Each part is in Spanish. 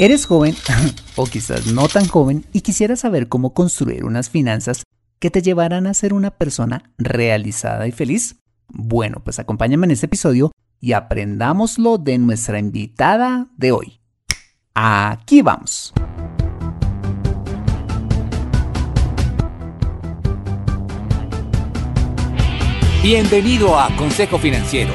¿Eres joven o quizás no tan joven y quisieras saber cómo construir unas finanzas que te llevarán a ser una persona realizada y feliz? Bueno, pues acompáñame en este episodio y aprendámoslo de nuestra invitada de hoy. Aquí vamos. Bienvenido a Consejo Financiero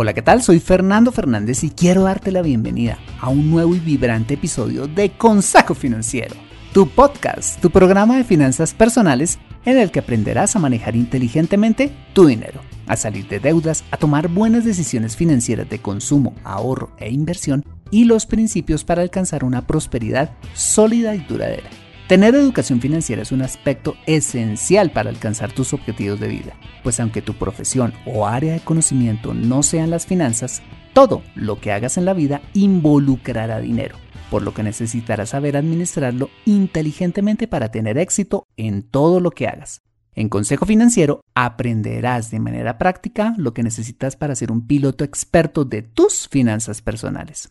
Hola, ¿qué tal? Soy Fernando Fernández y quiero darte la bienvenida a un nuevo y vibrante episodio de Consejo Financiero, tu podcast, tu programa de finanzas personales en el que aprenderás a manejar inteligentemente tu dinero, a salir de deudas, a tomar buenas decisiones financieras de consumo, ahorro e inversión y los principios para alcanzar una prosperidad sólida y duradera. Tener educación financiera es un aspecto esencial para alcanzar tus objetivos de vida, pues aunque tu profesión o área de conocimiento no sean las finanzas, todo lo que hagas en la vida involucrará dinero, por lo que necesitarás saber administrarlo inteligentemente para tener éxito en todo lo que hagas. En Consejo Financiero aprenderás de manera práctica lo que necesitas para ser un piloto experto de tus finanzas personales.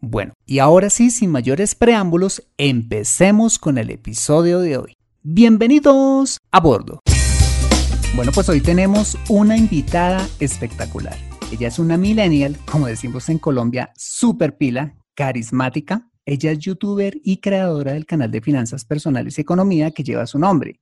Bueno, y ahora sí, sin mayores preámbulos, empecemos con el episodio de hoy. Bienvenidos a bordo. Bueno, pues hoy tenemos una invitada espectacular. Ella es una millennial, como decimos en Colombia, super pila, carismática. Ella es youtuber y creadora del canal de finanzas personales y economía que lleva su nombre,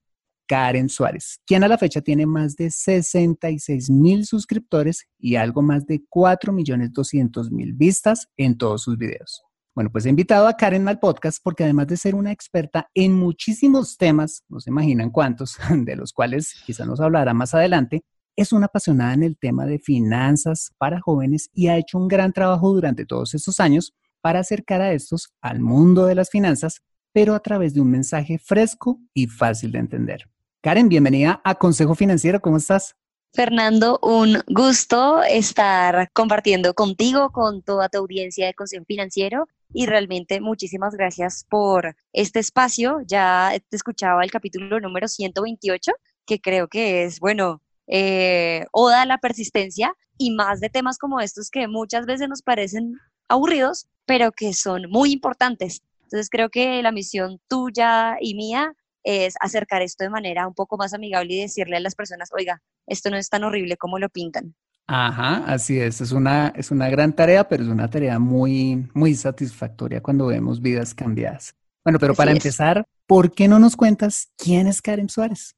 Karen Suárez, quien a la fecha tiene más de 66 mil suscriptores y algo más de 4 millones 200 mil vistas en todos sus videos. Bueno, pues he invitado a Karen al podcast porque además de ser una experta en muchísimos temas, no se imaginan cuántos, de los cuales quizá nos hablará más adelante, es una apasionada en el tema de finanzas para jóvenes y ha hecho un gran trabajo durante todos estos años para acercar a estos al mundo de las finanzas, pero a través de un mensaje fresco y fácil de entender. Karen, bienvenida a Consejo Financiero, ¿cómo estás? Fernando, un gusto estar compartiendo contigo, con toda tu audiencia de Consejo Financiero y realmente muchísimas gracias por este espacio. Ya te escuchaba el capítulo número 128, que creo que es, bueno, eh, oda a la persistencia y más de temas como estos que muchas veces nos parecen aburridos, pero que son muy importantes. Entonces creo que la misión tuya y mía es acercar esto de manera un poco más amigable y decirle a las personas, oiga, esto no es tan horrible como lo pintan. Ajá, así es, es una, es una gran tarea, pero es una tarea muy, muy satisfactoria cuando vemos vidas cambiadas. Bueno, pero para empezar, ¿por qué no nos cuentas quién es Karen Suárez?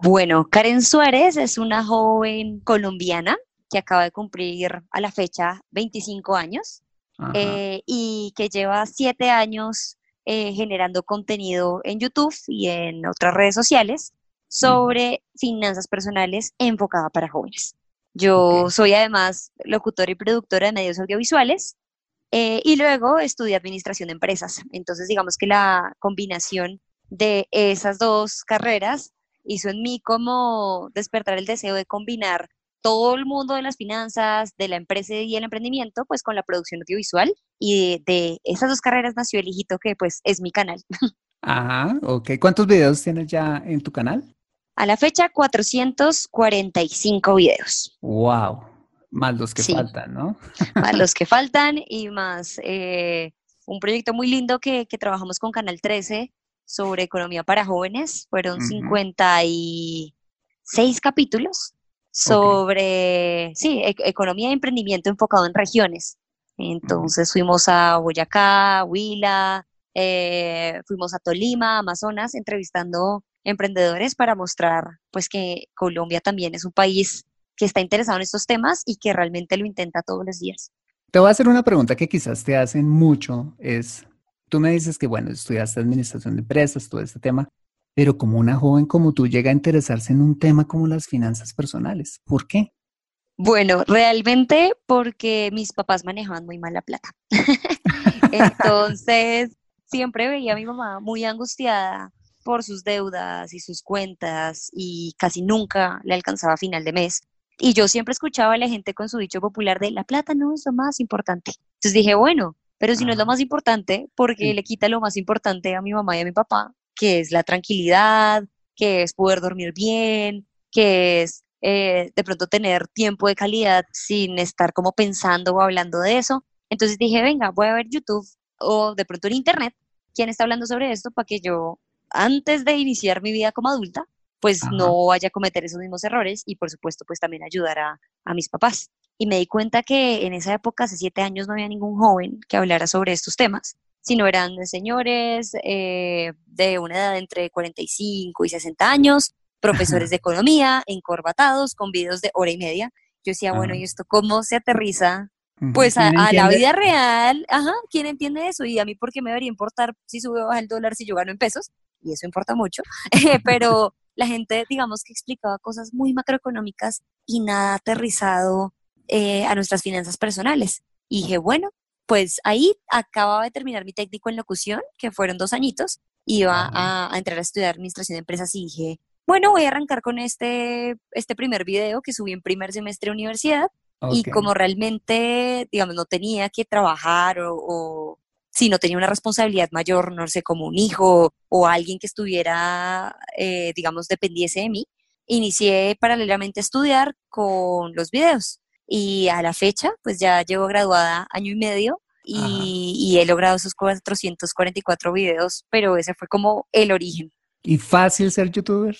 Bueno, Karen Suárez es una joven colombiana que acaba de cumplir a la fecha 25 años eh, y que lleva siete años eh, generando contenido en YouTube y en otras redes sociales sobre finanzas personales enfocada para jóvenes. Yo soy además locutora y productora de medios audiovisuales eh, y luego estudié administración de empresas. Entonces, digamos que la combinación de esas dos carreras hizo en mí como despertar el deseo de combinar todo el mundo de las finanzas, de la empresa y el emprendimiento, pues con la producción audiovisual. Y de, esas dos carreras nació el hijito que pues es mi canal. Ajá, ok. ¿Cuántos videos tienes ya en tu canal? A la fecha, 445 videos. Wow, más los que faltan, ¿no? más los que faltan y más eh, un proyecto muy lindo que, que, trabajamos con Canal 13 sobre economía para jóvenes. Fueron 56 capítulos sobre, sí, e-, economía y emprendimiento enfocado en regiones. Entonces fuimos a Boyacá, Huila, eh, fuimos a Tolima, Amazonas, entrevistando emprendedores para mostrar pues que Colombia también es un país que está interesado en estos temas y que realmente lo intenta todos los días. Te voy a hacer una pregunta que quizás te hacen mucho, es, tú me dices que, bueno, estudiaste administración de empresas, todo este tema, pero como una joven como tú llega a interesarse en un tema como las finanzas personales, ¿por qué? Bueno, realmente porque mis papás manejaban muy mal la plata. Entonces, siempre veía a mi mamá muy angustiada por sus deudas y sus cuentas y casi nunca le alcanzaba a final de mes. Y yo siempre escuchaba a la gente con su dicho popular de la plata no es lo más importante. Entonces dije, bueno, pero si no es lo más importante, porque le quita lo más importante a mi mamá y a mi papá, que es la tranquilidad, que es poder dormir bien, que es eh, de pronto tener tiempo de calidad sin estar como pensando o hablando de eso. Entonces dije, venga, voy a ver YouTube o de pronto en Internet quién está hablando sobre esto para que yo, antes de iniciar mi vida como adulta, pues no vaya a cometer esos mismos errores y por supuesto pues también ayudar a, mis papás. Y me di cuenta que en esa época, hace siete años, no había ningún joven que hablara sobre estos temas, sino eran señores eh, de una edad entre 45 y 60 años, profesores de economía, encorbatados, con videos de hora y media. Yo decía, bueno, ¿y esto cómo se aterriza? Pues a, la vida real, ajá, ¿quién entiende eso? Y a mí, ¿por qué me debería importar si sube o baja el dólar si yo gano en pesos? Y eso importa mucho, pero la gente, digamos que explicaba cosas muy macroeconómicas y nada aterrizado eh, a nuestras finanzas personales. Y dije, bueno, pues ahí acababa de terminar mi técnico en locución, que fueron dos añitos, iba a, entrar a estudiar administración de empresas y dije, bueno, voy a arrancar con este, este primer video que subí en primer semestre de universidad. Y como realmente, digamos, no tenía que trabajar o si no tenía una responsabilidad mayor, no sé, como un hijo o alguien que estuviera, eh, digamos, dependiese de mí, inicié paralelamente a estudiar con los videos. Y a la fecha, pues ya llevo graduada año y medio y, he logrado esos 444 videos, pero ese fue como el origen. ¿Y fácil ser youtuber?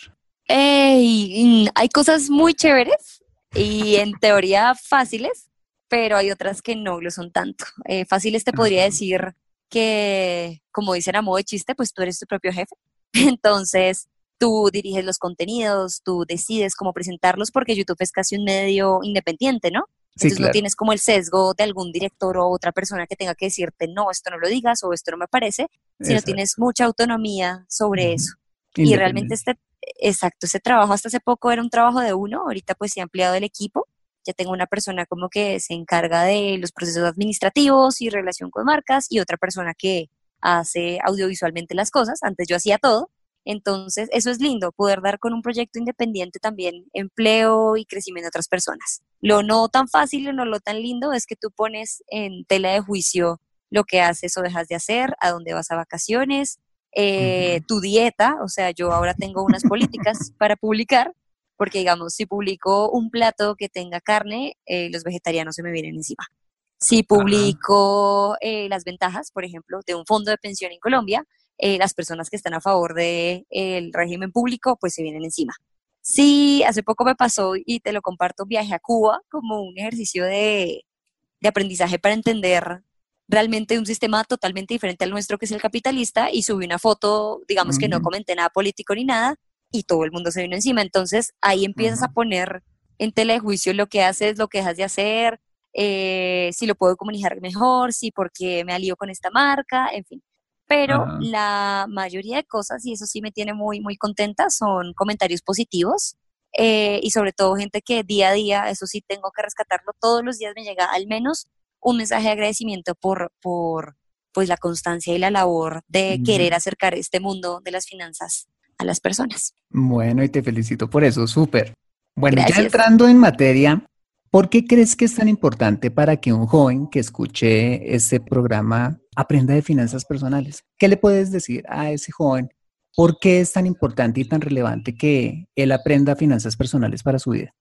hay cosas muy chéveres y en teoría fáciles, pero hay otras que no lo son tanto. Eh, fáciles te podría decir que, como dicen a modo de chiste, pues tú eres tu propio jefe. Entonces, tú diriges los contenidos, tú decides cómo presentarlos, porque YouTube es casi un medio independiente, ¿no? Entonces no tienes como el sesgo de algún director o otra persona que tenga que decirte, no, esto no lo digas o esto no me parece, sino tienes mucha autonomía sobre eso. Y realmente este, exacto, ese trabajo hasta hace poco era un trabajo de uno, ahorita pues se ha ampliado el equipo ya tengo una persona como que se encarga de los procesos administrativos y relación con marcas y otra persona que hace audiovisualmente las cosas. Antes yo hacía todo. Entonces, eso es lindo, poder dar con un proyecto independiente también empleo y crecimiento a otras personas. Lo no tan fácil o no lo tan lindo es que tú pones en tela de juicio lo que haces o dejas de hacer, a dónde vas a vacaciones, eh, tu dieta, o sea, yo ahora tengo unas políticas para publicar porque digamos, si publico un plato que tenga carne, eh, los vegetarianos se me vienen encima. Si publico eh, las ventajas, por ejemplo, de un fondo de pensión en Colombia, eh, las personas que están a favor del el régimen público, pues se vienen encima. Sí, hace poco me pasó y te lo comparto, viaje a Cuba como un ejercicio de, de aprendizaje para entender realmente un sistema totalmente diferente al nuestro, que es el capitalista, y subí una foto, digamos que no comenté nada político ni nada, y todo el mundo se vino encima. Entonces ahí empiezas a poner en telejuicio lo que haces, lo que dejas de hacer, eh, si lo puedo comunicar mejor, si porque me alío con esta marca, en fin. Pero la mayoría de cosas, y eso sí me tiene muy, muy contenta, son comentarios positivos. Eh, y sobre todo gente que día a día, eso sí tengo que rescatarlo, todos los días me llega al menos un mensaje de agradecimiento por, por pues la constancia y la labor de querer acercar este mundo de las finanzas a las personas. Bueno, y te felicito por eso, súper. Bueno, ya entrando en materia, ¿por qué crees que es tan importante para que un joven que escuche este programa aprenda de finanzas personales? ¿Qué le puedes decir a ese joven? ¿Por qué es tan importante y tan relevante que él aprenda finanzas personales para su vida?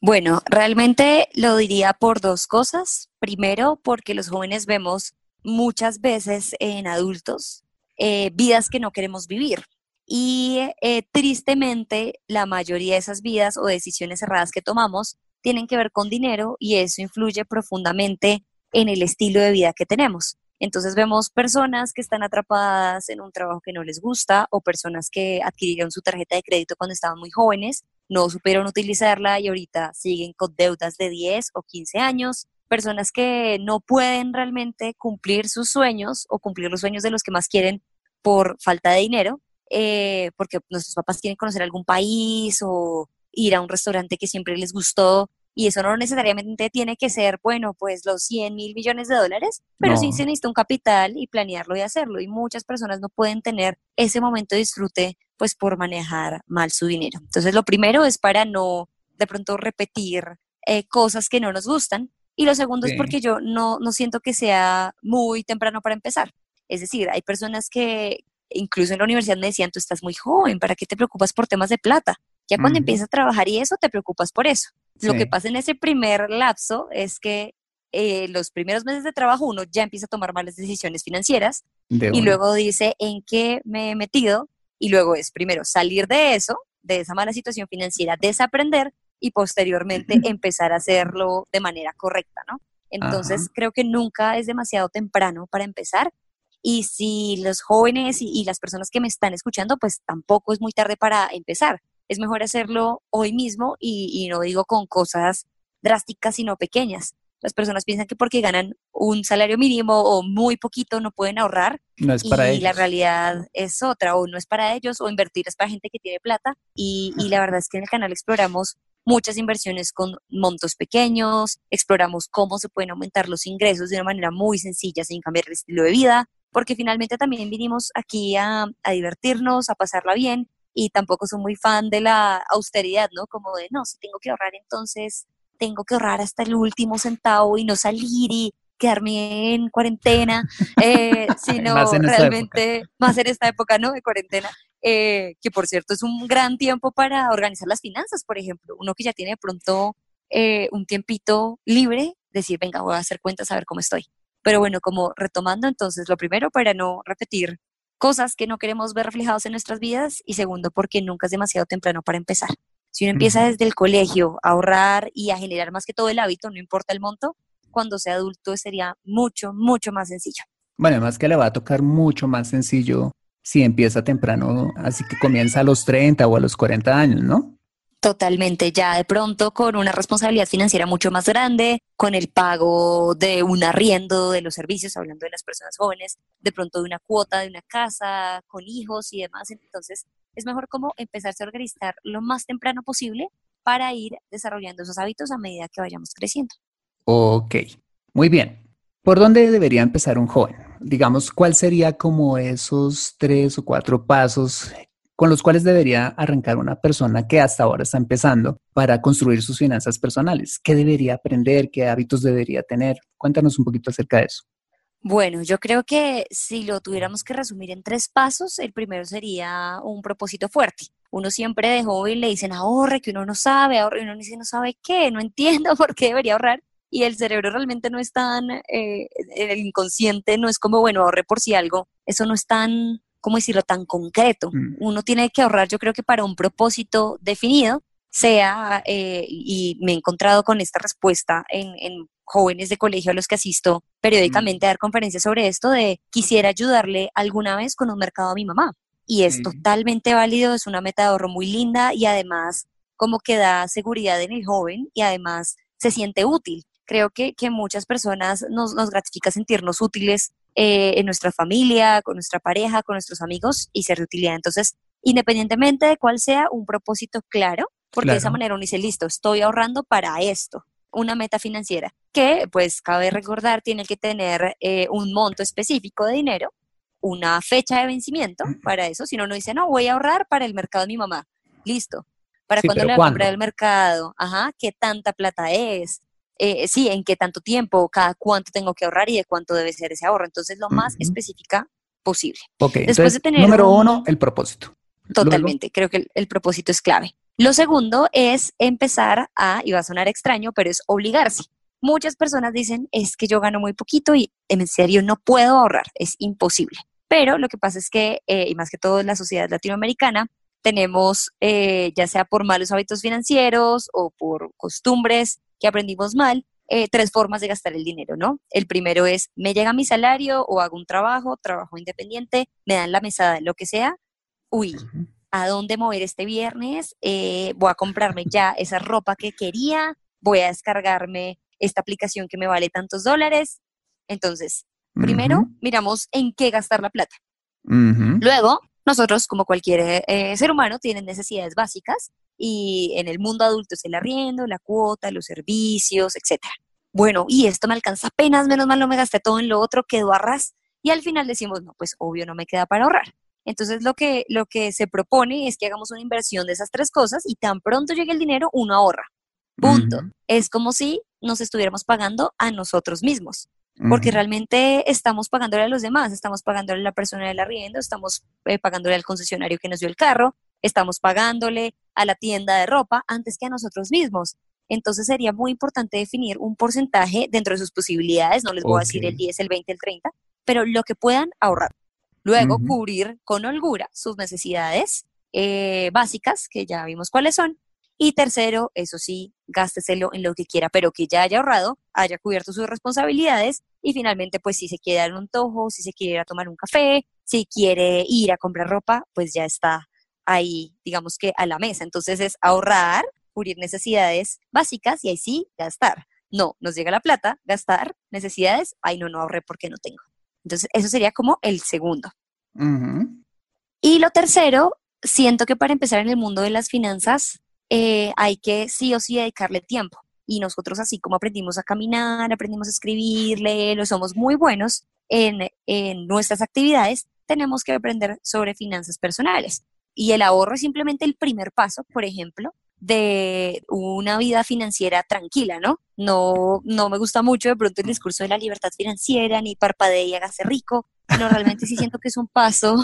Bueno, realmente lo diría por dos cosas. Primero, porque los jóvenes vemos muchas veces en adultos eh, vidas que no queremos vivir. Y eh, tristemente, la mayoría de esas vidas o decisiones erradas que tomamos tienen que ver con dinero y eso influye profundamente en el estilo de vida que tenemos. Entonces vemos personas que están atrapadas en un trabajo que no les gusta o personas que adquirieron su tarjeta de crédito cuando estaban muy jóvenes, no supieron utilizarla y ahorita siguen con deudas de 10 o 15 años, personas que no pueden realmente cumplir sus sueños o cumplir los sueños de los que más quieren por falta de dinero, eh, porque nuestros papás quieren conocer algún país o ir a un restaurante que siempre les gustó y eso no necesariamente tiene que ser, bueno, pues los 100 mil millones de dólares, pero sí se necesita un capital y planearlo y hacerlo. Y muchas personas no pueden tener ese momento de disfrute, pues por manejar mal su dinero. Entonces, lo primero es para no de pronto repetir eh, cosas que no nos gustan. Y lo segundo es porque yo no, no siento que sea muy temprano para empezar. Es decir, hay personas que incluso en la universidad me decían, tú estás muy joven, ¿para qué te preocupas por temas de plata? Ya cuando empiezas a trabajar y eso, te preocupas por eso. Lo que pasa en ese primer lapso es que eh, los primeros meses de trabajo uno ya empieza a tomar malas decisiones financieras y luego dice en qué me he metido y luego es primero salir de eso, de esa mala situación financiera, desaprender y posteriormente empezar a hacerlo de manera correcta, ¿no? Entonces creo que nunca es demasiado temprano para empezar y si los jóvenes y, y, las personas que me están escuchando, pues tampoco es muy tarde para empezar es mejor hacerlo hoy mismo y, no digo con cosas drásticas, sino pequeñas. Las personas piensan que porque ganan un salario mínimo o muy poquito no pueden ahorrar. No es para y la realidad es otra, o no es para ellos, o invertir es para gente que tiene plata. Y, y la verdad es que en el canal exploramos muchas inversiones con montos pequeños, exploramos cómo se pueden aumentar los ingresos de una manera muy sencilla sin cambiar el estilo de vida, porque finalmente también vinimos aquí a, a divertirnos, a pasarla bien y tampoco soy muy fan de la austeridad, ¿no? Como de, no, si tengo que ahorrar, entonces tengo que ahorrar hasta el último centavo y no salir y quedarme en cuarentena, eh, sino realmente, más en esta época, ¿no? De cuarentena, eh, que por cierto es un gran tiempo para organizar las finanzas, por ejemplo. Uno que ya tiene de pronto eh, un tiempito libre, decir, venga, voy a hacer cuentas a ver cómo estoy. Pero bueno, como retomando, entonces, lo primero para no repetir cosas que no queremos ver reflejados en nuestras vidas y segundo, porque nunca es demasiado temprano para empezar. Si uno empieza desde el colegio a ahorrar y a generar más que todo el hábito, no importa el monto, cuando sea adulto sería mucho, mucho más sencillo. Bueno, además que le va a tocar mucho más sencillo si empieza temprano, así que comienza a los 30 o a los 40 años, ¿no? Totalmente, ya de pronto con una responsabilidad financiera mucho más grande, con el pago de un arriendo de los servicios, hablando de las personas jóvenes, de pronto de una cuota de una casa, con hijos y demás. Entonces, es mejor como empezarse a organizar lo más temprano posible para ir desarrollando esos hábitos a medida que vayamos creciendo. Ok, muy bien. ¿Por dónde debería empezar un joven? Digamos, ¿cuál sería como esos tres o cuatro pasos con los cuales debería arrancar una persona que hasta ahora está empezando para construir sus finanzas personales? ¿Qué debería aprender? ¿Qué hábitos debería tener? Cuéntanos un poquito acerca de eso. Bueno, yo creo que si lo tuviéramos que resumir en tres pasos, el primero sería un propósito fuerte. Uno siempre de joven le dicen ahorre, que uno no sabe, ahorre, y uno dice no sabe qué, no entiendo por qué debería ahorrar. Y el cerebro realmente no es tan, eh, inconsciente no es como, bueno, ahorre por si algo, eso no es tan ¿cómo decirlo?, tan concreto. Mm. Uno tiene que ahorrar, yo creo que para un propósito definido, sea, eh, y me he encontrado con esta respuesta en, jóvenes de colegio a los que asisto periódicamente a dar conferencias sobre esto, de quisiera ayudarle alguna vez con un mercado a mi mamá. Y es totalmente válido, es una meta de ahorro muy linda y además como que da seguridad en el joven y además se siente útil. Creo que, que muchas personas nos, nos gratifica sentirnos útiles eh, en nuestra familia, con nuestra pareja, con nuestros amigos y ser de utilidad. Entonces, independientemente de cuál sea, un propósito claro, porque de esa manera uno dice, listo, estoy ahorrando para esto, una meta financiera, que pues cabe recordar tiene que tener eh, un monto específico de dinero, una fecha de vencimiento para eso, si no, no dice, no, voy a ahorrar para el mercado de mi mamá, listo. ¿Para cuando le va a comprar el mercado? Ajá, ¿qué tanta plata es? Eh, sí, en qué tanto tiempo, cada cuánto tengo que ahorrar y de cuánto debe ser ese ahorro. Entonces, lo más específica posible. Ok, Después de tener número uno, el propósito. Totalmente, creo que el, propósito es clave. Lo segundo es empezar a, y va a sonar extraño, pero es obligarse. Muchas personas dicen, es que yo gano muy poquito y en serio no puedo ahorrar, es imposible. Pero lo que pasa es que, eh, y más que todo en la sociedad latinoamericana, tenemos, eh, ya sea por malos hábitos financieros o por costumbres que aprendimos mal, eh, tres formas de gastar el dinero, ¿no? El primero es, me llega mi salario o hago un trabajo, trabajo independiente, me dan la mesada, lo que sea. Uy, ¿a dónde mover este viernes? Eh, voy a comprarme ya esa ropa que quería, voy a descargarme esta aplicación que me vale tantos dólares. Entonces, primero miramos en qué gastar la plata. Luego, nosotros, como cualquier eh, ser humano, tienen necesidades básicas y en el mundo adulto es el arriendo, la cuota, los servicios, etc. Bueno, y esto me alcanza apenas, menos mal no me gasté todo en lo otro, quedó a ras y al final decimos, no, pues obvio no me queda para ahorrar. Entonces lo que, lo que se propone es que hagamos una inversión de esas tres cosas y tan pronto llegue el dinero, uno ahorra. Punto. Es como si nos estuviéramos pagando a nosotros mismos porque realmente estamos pagándole a los demás, estamos pagándole a la persona del arriendo, estamos eh, pagándole al concesionario que nos dio el carro, estamos pagándole a la tienda de ropa antes que a nosotros mismos. Entonces sería muy importante definir un porcentaje dentro de sus posibilidades, no les voy a decir el 10, el 20, el 30, pero lo que puedan ahorrar. Luego, cubrir con holgura sus necesidades eh, básicas, que ya vimos cuáles son, y tercero, eso sí, gásteselo en lo que quiera, pero que ya haya ahorrado, haya cubierto sus responsabilidades y finalmente, pues si se quiere dar un antojo, si se quiere ir a tomar un café, si quiere ir a comprar ropa, pues ya está ahí, digamos que a la mesa. Entonces es ahorrar, cubrir necesidades básicas y ahí sí gastar. No, nos llega la plata, gastar necesidades, ahí no, no ahorré porque no tengo. Entonces eso sería como el segundo. Y lo tercero, siento que para empezar en el mundo de las finanzas, eh, hay que sí o sí dedicarle tiempo. Y nosotros así como aprendimos a caminar, aprendimos a escribir, leer, somos muy buenos en, en nuestras actividades, tenemos que aprender sobre finanzas personales. Y el ahorro es simplemente el primer paso, por ejemplo, de una vida financiera tranquila, ¿no? No, no me gusta mucho de pronto el discurso de la libertad financiera, ni parpadee y hágase rico, pero realmente sí siento que es un paso,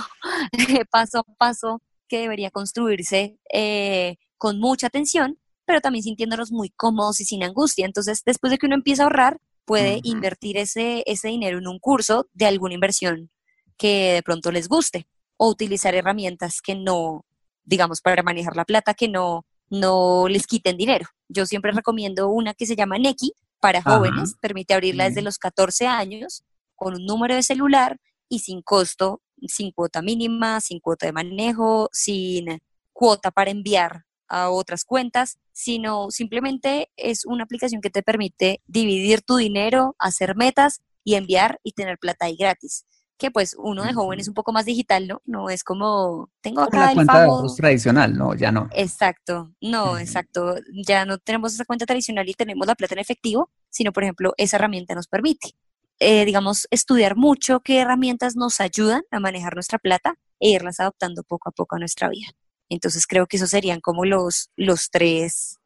paso a paso que debería construirse eh, con mucha atención, pero también sintiéndonos muy cómodos y sin angustia. Entonces, después de que uno empieza a ahorrar, puede invertir ese, ese dinero en un curso de alguna inversión que de pronto les guste o utilizar herramientas que no, digamos, para manejar la plata, que no, no les quiten dinero. Yo siempre recomiendo una que se llama Neki para jóvenes, permite abrirla desde los 14 años con un número de celular y sin costo, sin cuota mínima, sin cuota de manejo, sin cuota para enviar a otras cuentas, sino simplemente es una aplicación que te permite dividir tu dinero, hacer metas y enviar y tener plata ahí gratis. Que pues uno de joven es un poco más digital, ¿no? No es como, tengo acá la cuenta tradicional, no, ya no. Exacto, no, exacto. Ya no tenemos esa cuenta tradicional y tenemos la plata en efectivo, sino por ejemplo, esa herramienta nos permite, eh, digamos, estudiar mucho qué herramientas nos ayudan a manejar nuestra plata e irlas adoptando poco a poco a nuestra vida. Entonces creo que esos serían como los, los tres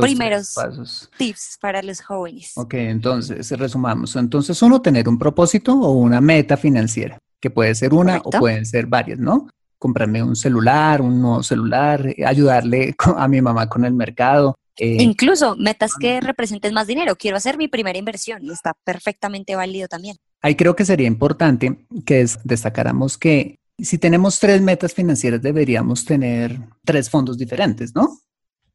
primeros tips para los jóvenes. Ok, entonces resumamos. Entonces uno, tener un propósito o una meta financiera, que puede ser una o pueden ser varias, ¿no? Comprarme un celular, un nuevo celular, ayudarle a mi mamá con el mercado. Eh, Incluso metas que representen más dinero. Quiero hacer mi primera inversión y está perfectamente válido también. Ahí creo que sería importante que destacáramos que si tenemos tres metas financieras, deberíamos tener tres fondos diferentes, ¿no?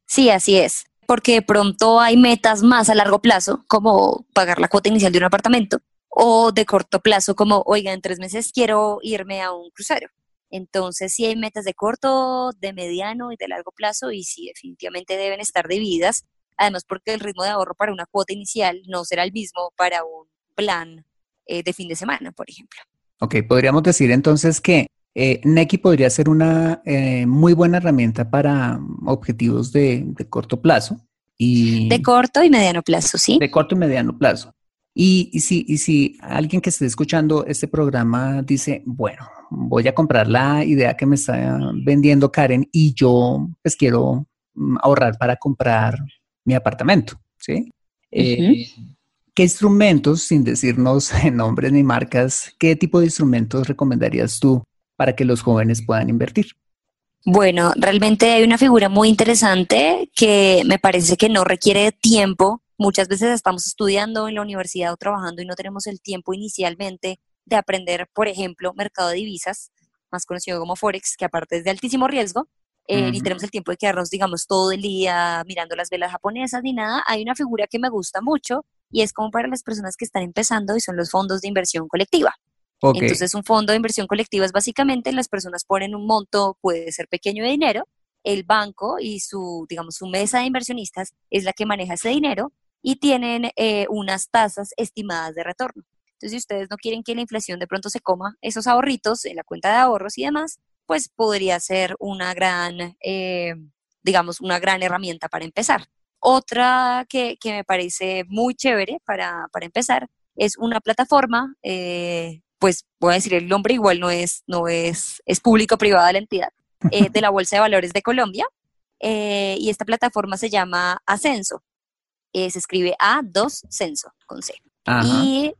Sí, así es, porque de pronto hay metas más a largo plazo, como pagar la cuota inicial de un apartamento, o de corto plazo, como, oiga, en tres meses quiero irme a un crucero. Entonces, sí hay metas de corto, de mediano y de largo plazo, y sí, definitivamente deben estar divididas, además porque el ritmo de ahorro para una cuota inicial no será el mismo para un plan eh, de fin de semana, por ejemplo. Ok, podríamos decir entonces que eh, Neki podría ser una eh, muy buena herramienta para objetivos de, corto plazo. Y, de corto y mediano plazo, sí. De corto y mediano plazo. Y, si, y si alguien que esté escuchando este programa dice, bueno, voy a comprar la idea que me está vendiendo Karen y yo pues quiero mm, ahorrar para comprar mi apartamento, ¿sí? Eh, ¿Qué instrumentos, sin decirnos nombres ni marcas, qué tipo de instrumentos recomendarías tú para que los jóvenes puedan invertir? Bueno, realmente hay una figura muy interesante que me parece que no requiere tiempo. Muchas veces estamos estudiando en la universidad o trabajando y no tenemos el tiempo inicialmente de aprender, por ejemplo, mercado de divisas, más conocido como Forex, que aparte es de altísimo riesgo, eh, ni tenemos el tiempo de quedarnos, digamos, todo el día mirando las velas japonesas ni nada. Hay una figura que me gusta mucho y es como para las personas que están empezando y son los fondos de inversión colectiva. Entonces, un fondo de inversión colectiva es básicamente las personas ponen un monto, puede ser pequeño de dinero, el banco y su, digamos, su mesa de inversionistas es la que maneja ese dinero y tienen eh, unas tasas estimadas de retorno. Entonces, si ustedes no quieren que la inflación de pronto se coma esos ahorritos en la cuenta de ahorros y demás, pues podría ser una gran, eh, digamos, una gran herramienta para empezar. Otra que, que me parece muy chévere para, para empezar es una plataforma, eh, pues voy a decir el nombre, igual no es, no es, es público-privada la entidad, eh, de la Bolsa de Valores de Colombia. y esta plataforma se llama Ascenso. se escribe A2 Censo con C. Y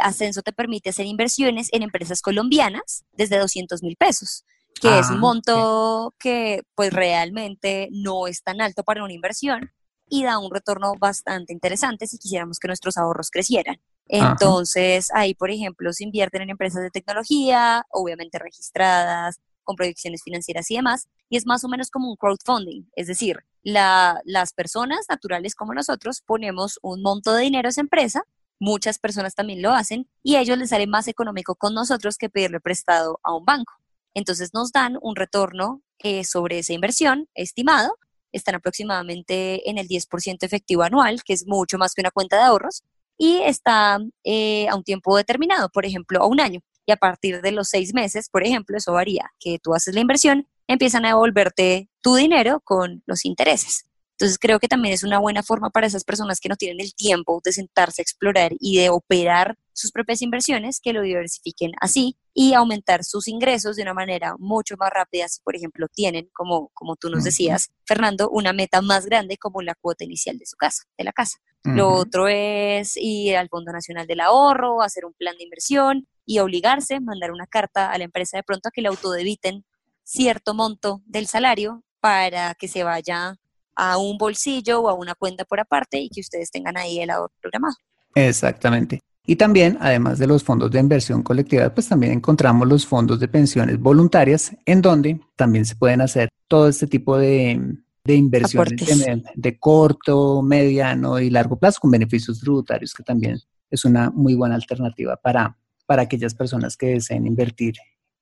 Ascenso te permite hacer inversiones en empresas colombianas desde 200 mil pesos que es un ah, monto que pues realmente no es tan alto para una inversión y da un retorno bastante interesante si quisiéramos que nuestros ahorros crecieran. Entonces, ahí, por ejemplo, se invierten en empresas de tecnología, obviamente registradas, con proyecciones financieras y demás, y es más o menos como un crowdfunding, es decir, las personas naturales como nosotros ponemos un monto de dinero a esa empresa, muchas personas también lo hacen, y a ellos les sale más económico con nosotros que pedirle prestado a un banco. Entonces nos dan un retorno eh, sobre esa inversión estimado, están aproximadamente en el 10% efectivo anual, que es mucho más que una cuenta de ahorros, y está eh, a un tiempo determinado, por ejemplo, a un año. Y a partir de los seis meses, por ejemplo, eso varía, que tú haces la inversión, empiezan a devolverte tu dinero con los intereses. Entonces creo que también es una buena forma para esas personas que no tienen el tiempo de sentarse a explorar y de operar sus propias inversiones, que lo diversifiquen así y aumentar sus ingresos de una manera mucho más rápida si, por ejemplo, tienen, como, como tú nos decías, Fernando, una meta más grande como la cuota inicial de su casa, de la casa. Lo otro es ir al Fondo Nacional del Ahorro, hacer un plan de inversión y obligarse, mandar una carta a la empresa de pronto a que le autodebiten cierto monto del salario para que se vaya a un bolsillo o a una cuenta por aparte y que ustedes tengan ahí el ahorro programado. Exactamente. Y también, además de los fondos de inversión colectiva, pues también encontramos los fondos de pensiones voluntarias, en donde también se pueden hacer todo este tipo de, inversiones de, corto, mediano y largo plazo con beneficios tributarios, que también es una muy buena alternativa para, para aquellas personas que deseen invertir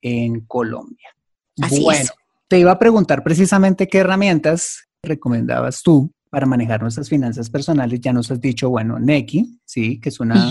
en Colombia. bueno, te iba a preguntar precisamente qué herramientas recomendabas tú para manejar nuestras finanzas personales. Ya nos has dicho, bueno, Neki, sí, que es una...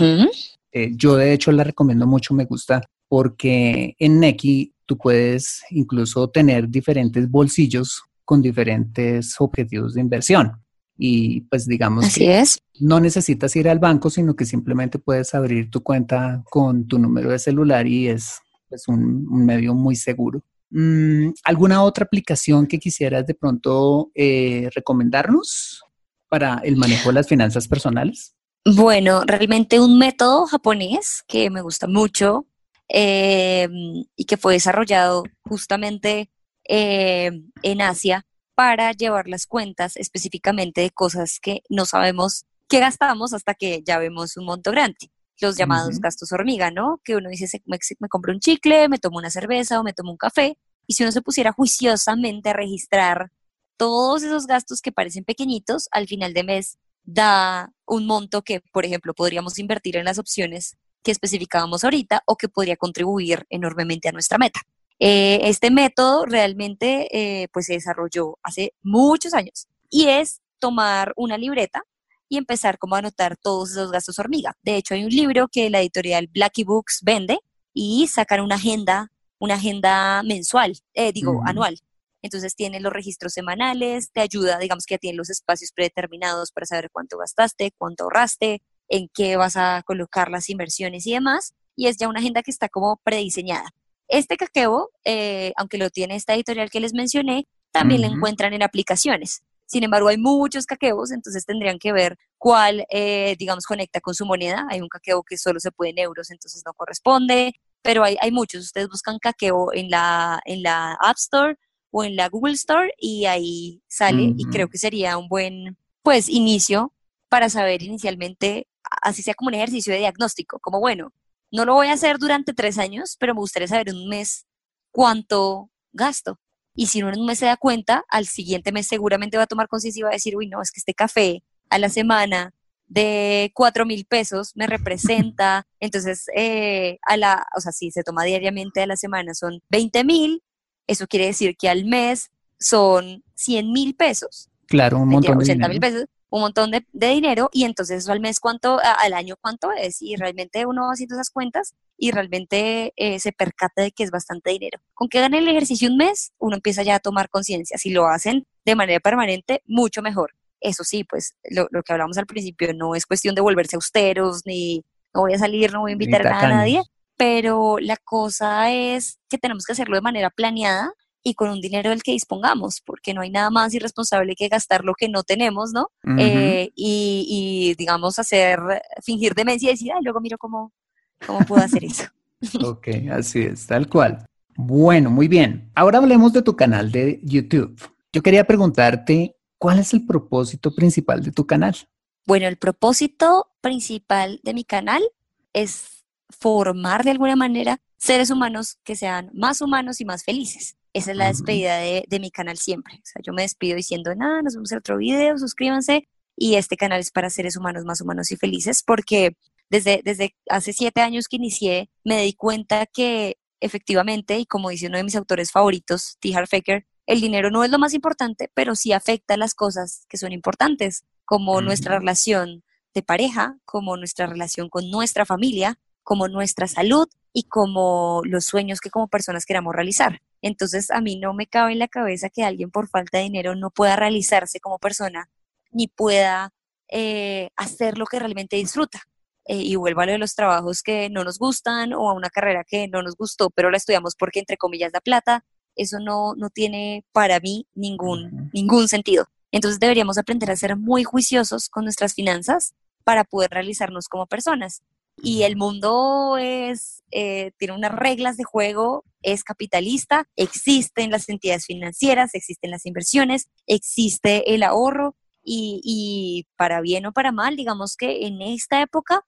Eh, yo de hecho la recomiendo mucho, me gusta, porque en Neki tú puedes incluso tener diferentes bolsillos con diferentes objetivos de inversión. Y pues digamos Así es. no necesitas ir al banco, sino que simplemente puedes abrir tu cuenta con tu número de celular y es pues, un medio muy seguro. Mm, ¿Alguna otra aplicación que quisieras de pronto eh, recomendarnos para el manejo de las finanzas personales? Bueno, realmente un método japonés que me gusta mucho em, y que fue desarrollado justamente em, en Asia para llevar las cuentas específicamente de cosas que no sabemos que gastamos hasta que ya vemos un monto grande los llamados gastos hormiga, ¿no? Que uno dice, me, me compro un chicle, me tomo una cerveza o me tomo un café, y si uno se pusiera juiciosamente a registrar todos esos gastos que parecen pequeñitos, al final de mes da un monto que, por ejemplo, podríamos invertir en las opciones que especificábamos ahorita o que podría contribuir enormemente a nuestra meta. Eh, este método realmente eh, pues se desarrolló hace muchos años y es tomar una libreta y empezar como a anotar todos esos gastos hormiga. De hecho, hay un libro que la editorial Blacky Books vende y sacan una agenda, una agenda mensual, eh, digo, anual. Entonces tiene los registros semanales, te ayuda, digamos que ya tiene los espacios predeterminados para saber cuánto gastaste, cuánto ahorraste, en qué vas a colocar las inversiones y demás. Y es ya una agenda que está como prediseñada. Este caqueo, eh, aunque lo tiene esta editorial que les mencioné, también lo encuentran en aplicaciones. Sin embargo, hay muchos caqueos, entonces tendrían que ver cuál, eh, digamos, conecta con su moneda. Hay un caqueo que solo se puede en euros, entonces no corresponde, pero hay, hay muchos. Ustedes buscan caqueo en la, en la App Store o en la Google Store y ahí sale y creo que sería un buen, pues, inicio para saber inicialmente, así sea como un ejercicio de diagnóstico, como bueno, no lo voy a hacer durante tres años, pero me gustaría saber en un mes cuánto gasto. Y si uno en un mes se da cuenta, al siguiente mes seguramente va a tomar conciencia y va a decir, uy, no, es que este café a la semana de cuatro mil pesos me representa. Entonces, eh, a la, o sea, si se toma diariamente a la semana son 20 mil, eso quiere decir que al mes son 100 mil pesos. Claro, un montón de dinero. mil pesos, un montón de, dinero y entonces al mes cuánto, al año cuánto es y realmente uno va haciendo esas cuentas y realmente eh, se percata de que es bastante dinero. Con que gane el ejercicio un mes, uno empieza ya a tomar conciencia. Si lo hacen de manera permanente, mucho mejor. Eso sí, pues lo, que hablamos al principio no es cuestión de volverse austeros, ni no voy a salir, no voy a invitar a nadie, pero la cosa es que tenemos que hacerlo de manera planeada y con un dinero del que dispongamos, porque no hay nada más irresponsable que gastar lo que no tenemos, ¿no? Eh, y, digamos, hacer, fingir demencia y decir, ay, luego miro cómo, cómo puedo hacer eso. ok, así es, tal cual. Bueno, muy bien. Ahora hablemos de tu canal de YouTube. Yo quería preguntarte, ¿cuál es el propósito principal de tu canal? Bueno, el propósito principal de mi canal es formar de alguna manera seres humanos que sean más humanos y más felices. Esa es la despedida de, mi canal siempre. O sea, yo me despido diciendo, nada, nos vemos en otro video, suscríbanse. Y este canal es para seres humanos más humanos y felices porque desde, desde hace siete años que inicié, me di cuenta que efectivamente, y como dice uno de mis autores favoritos, T. Harfaker, el dinero no es lo más importante, pero sí afecta las cosas que son importantes, como nuestra relación de pareja, como nuestra relación con nuestra familia, como nuestra salud y como los sueños que como personas queramos realizar. Entonces a mí no me cabe en la cabeza que alguien por falta de dinero no pueda realizarse como persona ni pueda eh, hacer lo que realmente disfruta. Eh, y vuelva a lo de los trabajos que no nos gustan o a una carrera que no nos gustó, pero la estudiamos porque entre comillas da plata, eso no, no tiene para mí ningún, ningún sentido. Entonces deberíamos aprender a ser muy juiciosos con nuestras finanzas para poder realizarnos como personas. Y el mundo es, eh, tiene unas reglas de juego, es capitalista, existen las entidades financieras, existen las inversiones, existe el ahorro y, y para bien o para mal, digamos que en esta época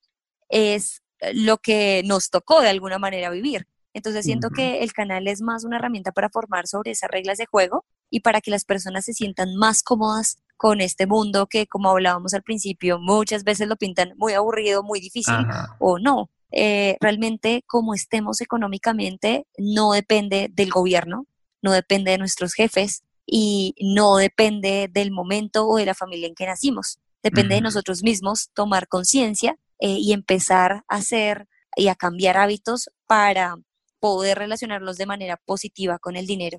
es lo que nos tocó de alguna manera vivir. Entonces siento que el canal es más una herramienta para formar sobre esas reglas de juego y para que las personas se sientan más cómodas con este mundo que, como hablábamos al principio, muchas veces lo pintan muy aburrido, muy difícil o no. Eh, realmente, como estemos económicamente, no depende del gobierno, no depende de nuestros jefes y no depende del momento o de la familia en que nacimos. Depende de nosotros mismos tomar conciencia eh, y empezar a hacer y a cambiar hábitos para poder relacionarnos de manera positiva con el dinero.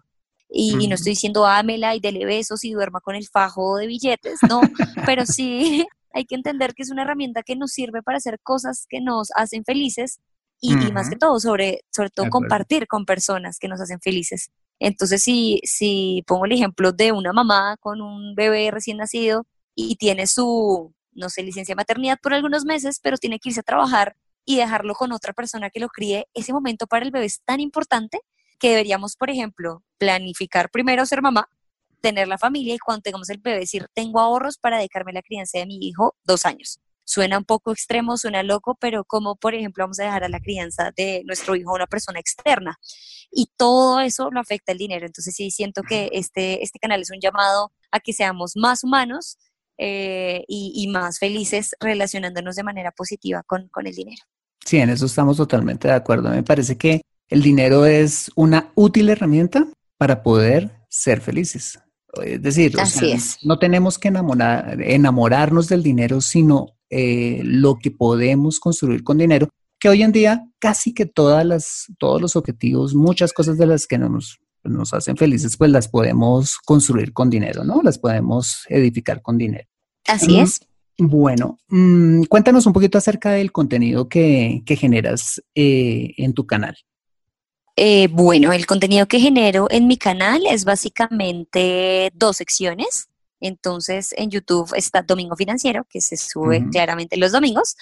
Y, no estoy diciendo ámela y dele besos y duerma con el fajo de billetes, no, pero sí hay que entender que es una herramienta que nos sirve para hacer cosas que nos hacen felices y, más que todo, sobre, sobre todo compartir con personas que nos hacen felices. Entonces, si, si pongo el ejemplo de una mamá con un bebé recién nacido y tiene su, no sé, licencia de maternidad por algunos meses, pero tiene que irse a trabajar y dejarlo con otra persona que lo críe, ese momento para el bebé es tan importante que deberíamos, por ejemplo, planificar primero ser mamá, tener la familia y cuando tengamos el bebé decir, tengo ahorros para dedicarme a la crianza de mi hijo dos años. Suena un poco extremo, suena loco, pero como por ejemplo vamos a dejar a la crianza de nuestro hijo a una persona externa. Y todo eso lo afecta el dinero. Entonces sí siento que este, este canal es un llamado a que seamos más humanos eh, y, más felices relacionándonos de manera positiva con, con el dinero. Sí, en eso estamos totalmente de acuerdo. Me parece que el dinero es una útil herramienta para poder ser felices. Es decir, no tenemos que enamorar, enamorarnos del dinero, sino eh, lo que podemos construir con dinero, que hoy en día casi que todas las, todos los objetivos, muchas cosas de las que nos, nos hacen felices, pues las podemos construir con dinero, ¿no? Las podemos edificar con dinero. Así es. Bueno, mm, cuéntanos un poquito acerca del contenido que, generas eh, en tu canal. Eh, bueno, el contenido que genero en mi canal es básicamente dos secciones. Entonces, en YouTube está Domingo Financiero, que se sube claramente los domingos.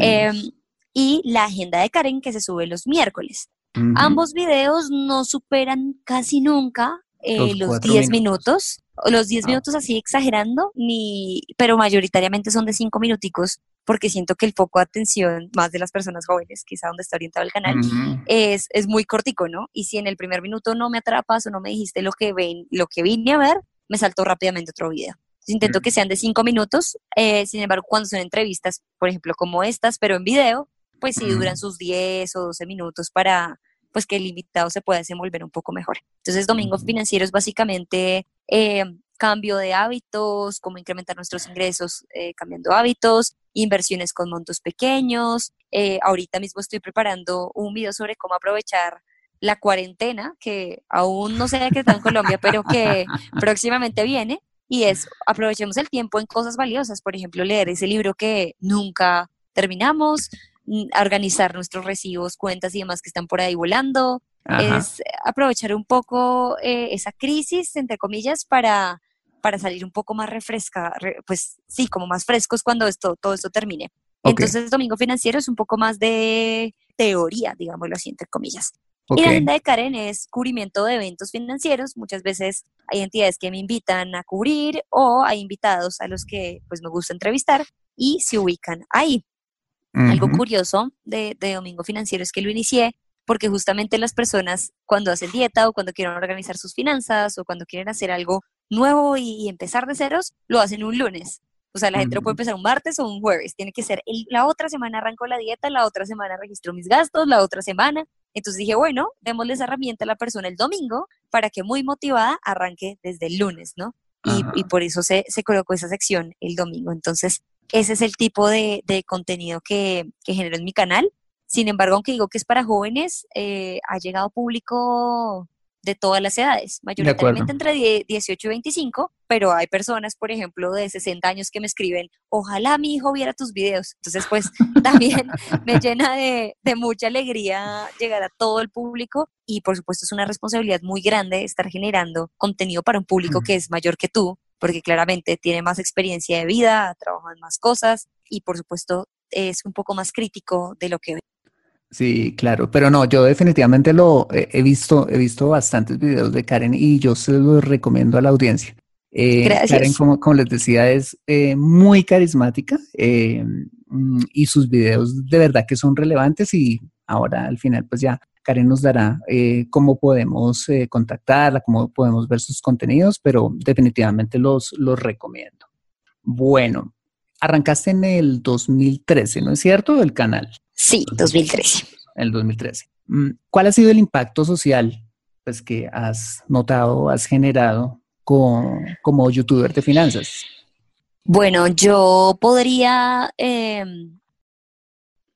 Em, y la agenda de Karen, que se sube los miércoles. Ambos videos no superan casi nunca eh, los 10 minutos. Los 10 ah. minutos así exagerando, ni, pero mayoritariamente son de 5 minuticos porque siento que el foco de atención más de las personas jóvenes, quizá donde está orientado el canal, es, es muy cortico, ¿no? Y si en el primer minuto no me atrapas o no me dijiste lo que, ven, lo que vine a ver, me saltó rápidamente otro video. intento que sean de cinco minutos. Eh, sin embargo, cuando son entrevistas, por ejemplo, como estas, pero en video, pues sí duran sus 10 o 12 minutos para pues que el invitado se pueda desenvolver un poco mejor. Entonces, Domingo Financiero es básicamente eh, cambio de hábitos, cómo incrementar nuestros ingresos eh, cambiando hábitos, inversiones con montos pequeños. ahorita mismo estoy preparando un video sobre cómo aprovechar la cuarentena, que aún no sé qué está en Colombia, pero que próximamente viene, y es aprovechemos el tiempo en cosas valiosas, por ejemplo, leer ese libro que nunca terminamos, mm, organizar nuestros recibos, cuentas y demás que están por ahí volando, es aprovechar un poco eh, esa crisis, entre comillas, para, para salir un poco más refresca, pues sí, como más frescos cuando esto, todo esto termine. Entonces, Domingo Financiero es un poco más de teoría, digámoslo así, entre comillas. Y la agenda de Karen es cubrimiento de eventos financieros. Muchas veces hay entidades que me invitan a cubrir o hay invitados a los que pues me gusta entrevistar y se ubican ahí. Algo curioso de, de Domingo Financiero es que lo inicié porque justamente las personas cuando hacen dieta o cuando quieren organizar sus finanzas o cuando quieren hacer algo nuevo y, empezar de ceros, lo hacen un lunes. O sea, la gente lo puede empezar un martes o un jueves. Tiene que ser la otra semana arranco la dieta, la otra semana registro mis gastos, la otra semana. Entonces dije, bueno, démosle esa herramienta a la persona el domingo para que muy motivada arranque desde el lunes, ¿no? Y, por eso se, se, colocó esa sección el domingo. Entonces, ese es el tipo de, de contenido que, que, genero en mi canal. Sin embargo, aunque digo que es para jóvenes, eh, ha llegado público de todas las edades, mayoritariamente entre 18 y 25, pero hay personas, por ejemplo, de 60 años que me escriben, ojalá mi hijo viera tus videos. Entonces, pues también me llena de, de, mucha alegría llegar a todo el público y por supuesto es una responsabilidad muy grande estar generando contenido para un público que es mayor que tú, porque claramente tiene más experiencia de vida, ha trabajado en más cosas y por supuesto es un poco más crítico de lo que Sí, claro, pero no, yo definitivamente lo he visto, he visto bastantes videos de Karen y yo se los recomiendo a la audiencia. Eh, Karen, como, como, les decía, es eh, muy carismática eh, mm, y sus videos de verdad que son relevantes y ahora al final pues ya Karen nos dará cómo podemos contactarla, cómo podemos ver sus contenidos, pero definitivamente los, los recomiendo. Bueno, arrancaste en el 2013, ¿no es cierto? El canal. Sí, 2013. El 2013. Mm, ¿Cuál ha sido el impacto social pues, que has notado, has generado como youtuber de finanzas? Bueno, yo podría em,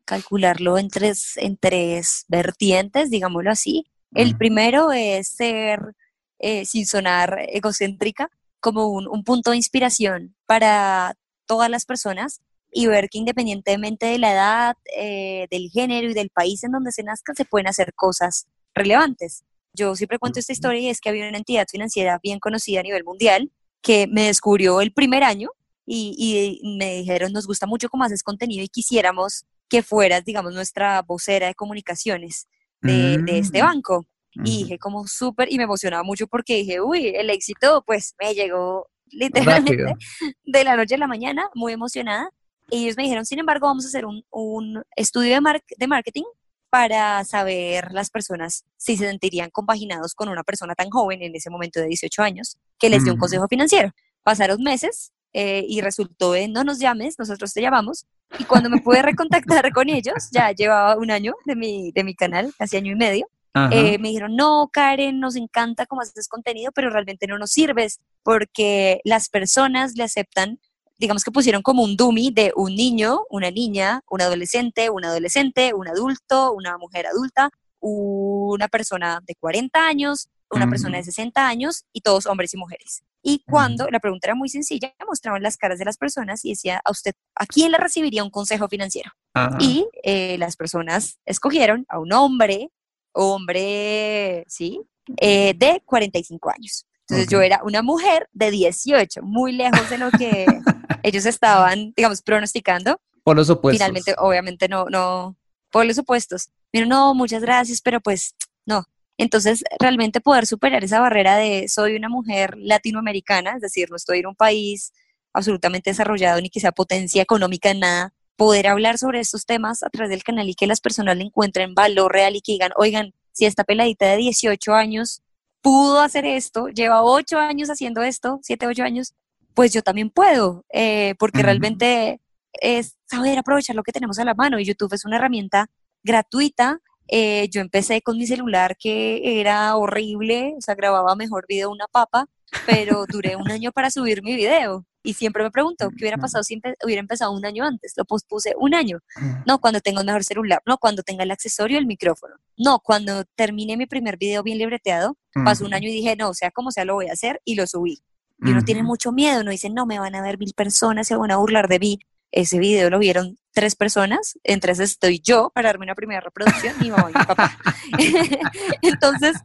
calcularlo en tres, en tres vertientes, digámoslo así. El primero es ser, eh, sin sonar egocéntrica, como un, un, punto de inspiración para todas las personas y ver que independientemente de la edad, eh, del género y del país en donde se nazca, se pueden hacer cosas relevantes. Yo siempre cuento esta historia y es que había una entidad financiera bien conocida a nivel mundial que me descubrió el primer año y, me dijeron, nos gusta mucho cómo haces contenido y quisiéramos que fueras, digamos, nuestra vocera de comunicaciones de, este mm. banco. Y dije como súper, y me emocionaba mucho porque dije, uy, el éxito pues me llegó literalmente de la noche a la mañana, muy emocionada ellos me dijeron, sin embargo, vamos a hacer un, un estudio de, de marketing para saber las personas si se sentirían compaginados con una persona tan joven en ese momento de 18 años que les dio un consejo financiero. Pasaron meses eh, y resultó en no nos llames, nosotros te llamamos. Y cuando me pude recontactar con ellos, ya llevaba un año de mi, de mi canal, casi año y medio, eh, me dijeron, no, Karen, nos encanta cómo haces contenido, pero realmente no nos sirves porque las personas le aceptan digamos que pusieron como un dummy de un niño, una niña, un adolescente, un adolescente, un adulto, una mujer adulta, una persona de 40 años, una persona de 60 años y todos hombres y mujeres. Y cuando la pregunta era muy sencilla, mostraban las caras de las personas y decía, a usted, ¿a quién le recibiría un consejo financiero? Y eh, las personas escogieron a un hombre, hombre, ¿sí? Eh, de 45 años. Entonces yo era una mujer de 18, muy lejos de lo que ellos estaban, digamos, pronosticando. Por los opuestos. Finalmente, obviamente, no, no, por los opuestos. Pero no, muchas gracias, pero pues no. Entonces, realmente poder superar esa barrera de soy una mujer latinoamericana, es decir, no estoy en un país absolutamente desarrollado ni que sea potencia económica en nada, poder hablar sobre estos temas a través del canal y que las personas le encuentren valor real y que digan, oigan, si esta peladita de 18 años pudo hacer esto, lleva 8 años haciendo esto, 7, 8 años, pues yo también puedo, eh, porque realmente es saber aprovechar lo que tenemos a la mano y YouTube es una herramienta gratuita. Eh, yo empecé con mi celular que era horrible, o sea, grababa mejor video una papa, pero duré un año para subir mi video. Y siempre me pregunto, ¿qué hubiera pasado si hubiera empezado un año antes? Lo pospuse un año. No, cuando tenga un mejor celular. No, cuando tenga el accesorio, el micrófono. No, cuando terminé mi primer video bien libreteado, pasó un año y dije, no, sea como sea, lo voy a hacer y lo subí. Y uno tiene mucho miedo, uno dice, no, me van a ver mil personas, se van a burlar de mí. Ese video lo vieron tres personas, entre esas estoy yo para darme una primera reproducción, mi mamá y mi papá. Entonces,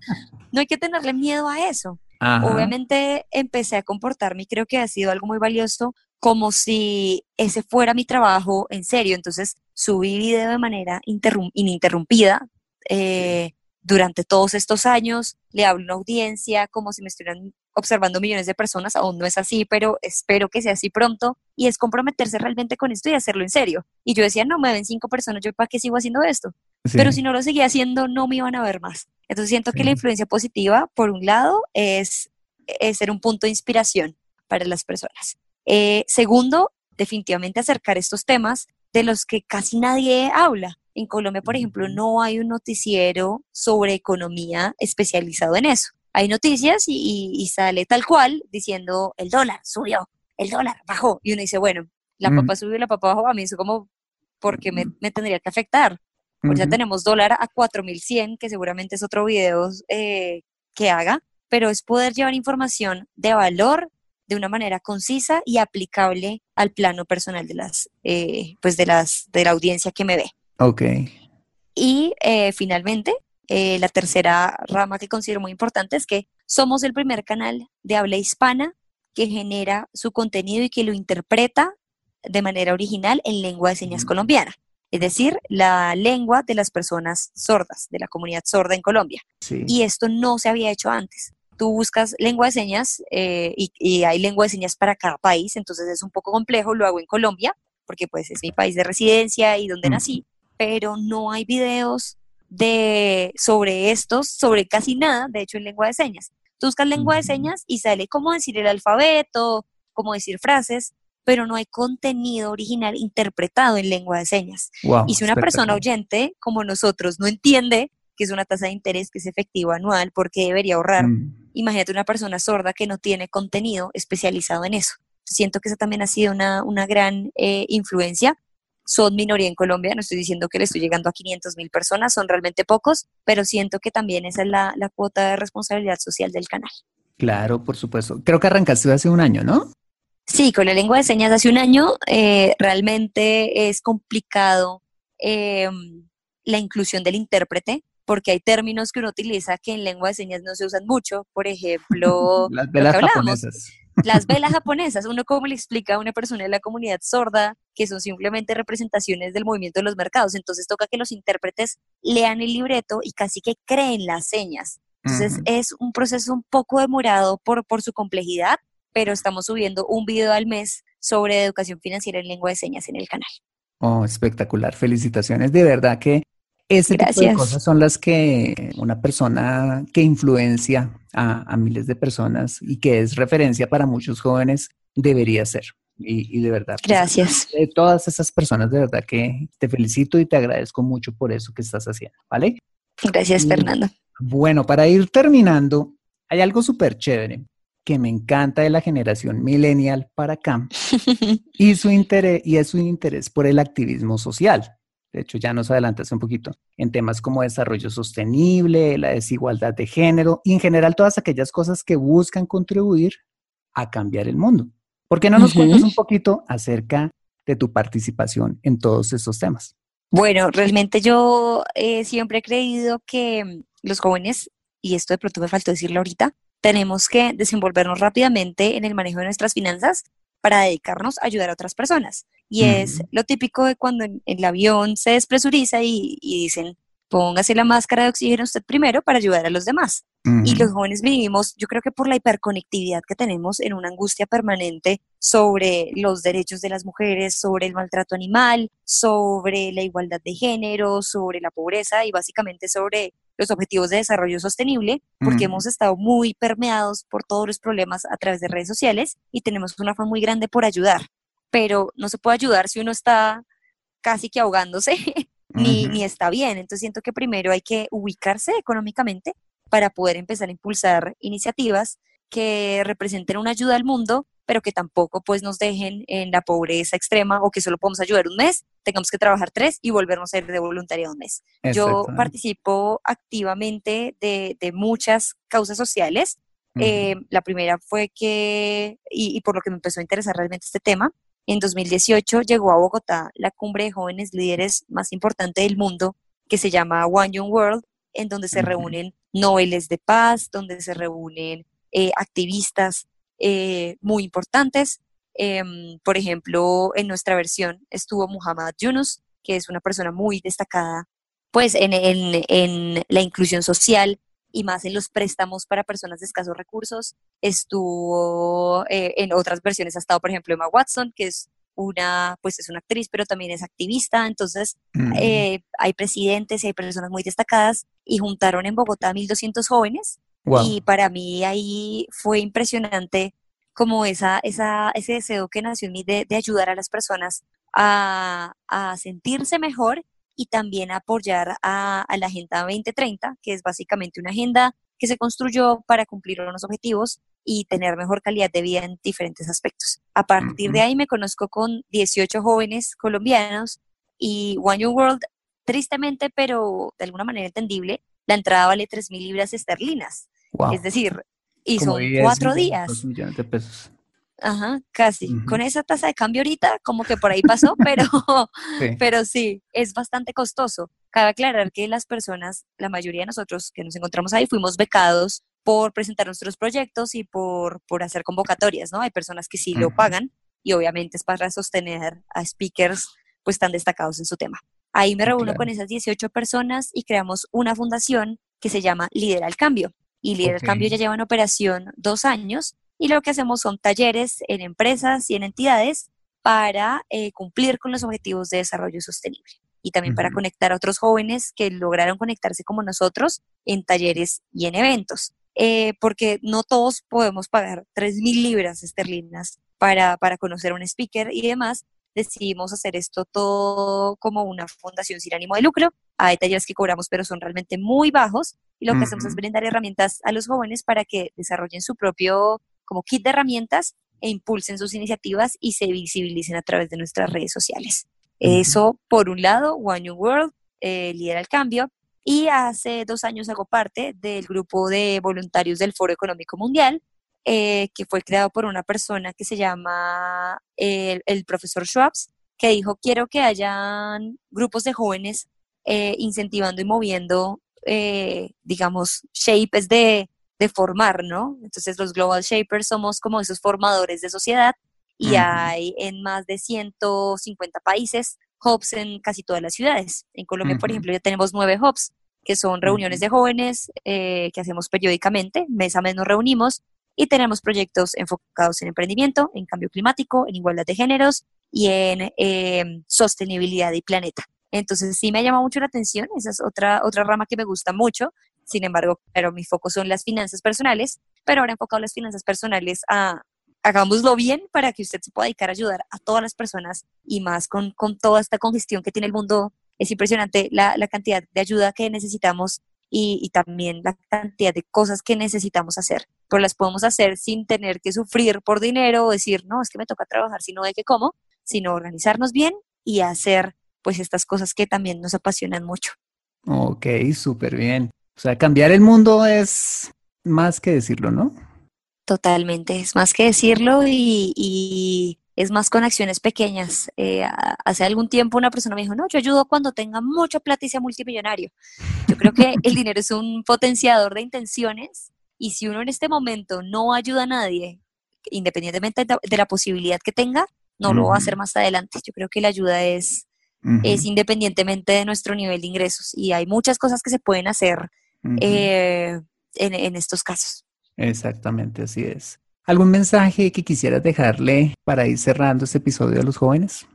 no hay que tenerle miedo a eso. Obviamente empecé a comportarme y creo que ha sido algo muy valioso, como si ese fuera mi trabajo en serio. Entonces, subí video de manera ininterrumpida. Eh, durante todos estos años, le hablo a una audiencia como si me estuvieran observando millones de personas, aún no es así, pero espero que sea así pronto, y es comprometerse realmente con esto y hacerlo en serio. Y yo decía, no, me ven cinco personas, yo para qué sigo haciendo esto. Pero si no lo seguía haciendo, no me iban a ver más. Entonces siento que la influencia positiva, por un lado, es, ser un punto de inspiración para las personas. Eh, segundo, definitivamente acercar estos temas de los que casi nadie habla. En Colombia, por ejemplo, no hay un noticiero sobre economía especializado en eso hay noticias y, sale tal cual diciendo el dólar subió, el dólar bajó. Y uno dice, bueno, la mm. papa subió y la papa bajó. A mí eso como, porque me, me tendría que afectar? Pues ya tenemos dólar a 4100, que seguramente es otro video eh, que haga, pero es poder llevar información de valor de una manera concisa y aplicable al plano personal de las, eh, pues de las, de la audiencia que me ve. Ok. Y eh, finalmente, eh, la tercera rama que considero muy importante es que somos el primer canal de habla hispana que genera su contenido y que lo interpreta de manera original en lengua de señas colombiana, es decir, la lengua de las personas sordas, de la comunidad sorda en Colombia. Y esto no se había hecho antes. Tú buscas lengua de señas eh, y, hay lengua de señas para cada país, entonces es un poco complejo, lo hago en Colombia, porque pues es mi país de residencia y donde nací, pero no hay videos de, sobre estos, sobre casi nada, de hecho en lengua de señas. Tú buscas lengua de señas y sale cómo decir el alfabeto, cómo decir frases, pero no hay contenido original interpretado en lengua de señas. y si una persona oyente como nosotros no entiende que es una tasa de interés que es efectiva anual, porque debería ahorrar? Mm. Imagínate una persona sorda que no tiene contenido especializado en eso. Siento que esa también ha sido una, una gran eh, influencia son minoría en Colombia, no estoy diciendo que le estoy llegando a 500 mil personas, son realmente pocos, pero siento que también esa es la, cuota de responsabilidad social del canal. Claro, por supuesto. Creo que arrancaste hace un año, ¿no? Sí, con la lengua de señas hace un año. Eh, realmente es complicado em, la inclusión del intérprete porque hay términos que uno utiliza que en lengua de señas no se usan mucho. Por ejemplo, las velas japonesas. Las velas japonesas, uno cómo le explica a una persona de la comunidad sorda que son simplemente representaciones del movimiento de los mercados. Entonces toca que los intérpretes lean el libreto y casi que creen las señas. Entonces es un proceso un poco demorado por, por su complejidad, pero estamos subiendo un video al mes sobre educación financiera en lengua de señas en el canal. Oh, espectacular. Felicitaciones. De verdad que ese tipo de cosas son las que una persona que influencia a, miles de personas y que es referencia para muchos jóvenes debería hacer. Y, de verdad. Pues, Gracias. de todas esas personas, de verdad que te felicito y te agradezco mucho por eso que estás haciendo, ¿vale? Gracias, Fernando. Bueno, para ir terminando, hay algo súper chévere que me encanta de la generación millennial para acá y su interés y es su interés por el activismo social. De hecho, ya nos adelantas un poquito en temas como desarrollo sostenible, la desigualdad de género y en general todas aquellas cosas que buscan contribuir a cambiar el mundo. ¿Por qué no nos cuentas un poquito acerca de tu participación en todos estos temas? Bueno, realmente yo eh, siempre he creído que los jóvenes, y esto de pronto me faltó decirlo ahorita, tenemos que desenvolvernos rápidamente en el manejo de nuestras finanzas para dedicarnos a ayudar a otras personas. Y es lo típico de cuando el avión se despresuriza y, dicen, póngase la máscara de oxígeno usted primero para ayudar a los demás. Y los jóvenes vivimos, yo creo que por la hiperconectividad que tenemos en una angustia permanente sobre los derechos de las mujeres, sobre el maltrato animal, sobre la igualdad de género, sobre la pobreza y básicamente sobre los objetivos de desarrollo sostenible, porque hemos estado muy permeados por todos los problemas a través de redes sociales y tenemos un afán muy grande por ayudar, pero no se puede ayudar si uno está casi que ahogándose, ni, ni está bien. Entonces siento que primero hay que ubicarse económicamente para poder empezar a impulsar iniciativas que representen una ayuda al mundo, pero que tampoco pues nos dejen en la pobreza extrema o que solo podemos ayudar un mes, tengamos que trabajar tres y volvernos a ir de voluntaria un mes. Yo participo activamente de, de muchas causas sociales. Eh, la primera fue que, y, y, por lo que me empezó a interesar realmente este tema, en 2018 llegó a Bogotá la cumbre de jóvenes líderes más importante del mundo, que se llama One Young World, en donde se reúnen noveles de paz, donde se reúnen eh, activistas eh, muy importantes. Em, por ejemplo, en nuestra versión estuvo Muhammad Yunus, que es una persona muy destacada pues en, en, la inclusión social y más en los préstamos para personas de escasos recursos. Estuvo eh, en otras versiones, ha estado, por ejemplo, Emma Watson, que es una, pues es una actriz, pero también es activista, entonces eh, hay presidentes y hay personas muy destacadas y juntaron en Bogotá 1.200 jóvenes. Y para mí ahí fue impresionante como esa, esa, ese deseo que nació en mí de, ayudar a las personas a, sentirse mejor y también apoyar a, a la Agenda 2030, que es básicamente una agenda que se construyó para cumplir unos objetivos y tener mejor calidad de vida en diferentes aspectos. A partir de ahí me conozco con 18 jóvenes colombianos y One Young World, tristemente, pero de alguna manera entendible, la entrada vale 3 mil libras esterlinas. Es decir, y son cuatro días. millones de pesos. Ajá, casi. Con esa tasa de cambio ahorita, como que por ahí pasó, pero sí. pero sí, es bastante costoso. Cabe aclarar que las personas, la mayoría de nosotros que nos encontramos ahí, fuimos becados por presentar nuestros proyectos y por, por hacer convocatorias, ¿no? Hay personas que sí lo pagan y obviamente es para sostener a speakers pues tan destacados en su tema. Ahí me reúno con esas 18 personas y creamos una fundación que se llama Lidera el Cambio. Y Lidera el Cambio ya lleva en operación dos años y lo que hacemos son talleres en empresas y en entidades para eh, cumplir con los objetivos de desarrollo sostenible y también para conectar a otros jóvenes que lograron conectarse como nosotros en talleres y en eventos. Eh, porque no todos podemos pagar 3.000 libras esterlinas para, para conocer a un speaker y demás. Decidimos hacer esto todo como una fundación sin ánimo de lucro. Hay talleres que cobramos, pero son realmente muy bajos. Y lo que hacemos es brindar herramientas a los jóvenes para que desarrollen su propio como kit de herramientas e impulsen sus iniciativas y se visibilicen a través de nuestras redes sociales. Eso, por un lado, One New World eh, lidera el cambio, y hace dos años hago parte del grupo de voluntarios del Foro Económico Mundial, eh, que fue creado por una persona que se llama el, profesor Schwabs, que dijo, quiero que hayan grupos de jóvenes eh, incentivando y moviendo, digamos, shapes de, de formar, ¿no? Entonces los Global Shapers somos como esos formadores de sociedad y hay en más de 150 países hubs en casi todas las ciudades. En Colombia, por ejemplo, ya tenemos nueve hubs, que son reuniones de jóvenes eh, que hacemos periódicamente, mes a mes nos reunimos y tenemos proyectos enfocados en emprendimiento, en cambio climático, en igualdad de géneros y en em, sostenibilidad y planeta. Entonces sí me ha llamado mucho la atención, esa es otra, otra rama que me gusta mucho, sin embargo, pero mi foco son las finanzas personales, pero ahora he enfocado las finanzas personales a, hagámoslo bien para que usted se pueda dedicar a ayudar a todas las personas y más con, con toda esta congestión que tiene el mundo. Es impresionante la, la cantidad de ayuda que necesitamos y, y, también la cantidad de cosas que necesitamos hacer. Pero las podemos hacer sin tener que sufrir por dinero o decir, no, es que me toca trabajar, sino de qué cómo, sino organizarnos bien y hacer pues estas cosas que también nos apasionan mucho. Ok, súper bien. O sea, cambiar el mundo es más que decirlo, ¿no? Totalmente, es más que decirlo y, es más con acciones pequeñas. Eh, hace algún tiempo una persona me dijo, no, yo ayudo cuando tenga mucha plata y sea multimillonario. Yo creo que el dinero es un potenciador de intenciones y si uno en este momento no ayuda a nadie, independientemente de la posibilidad que tenga, no lo va a hacer más adelante. Yo creo que la ayuda es, es independientemente de nuestro nivel de ingresos y hay muchas cosas que se pueden hacer eh, en estos casos. Exactamente, así es. ¿Algún mensaje que quisieras dejarle para ir cerrando este episodio a los jóvenes?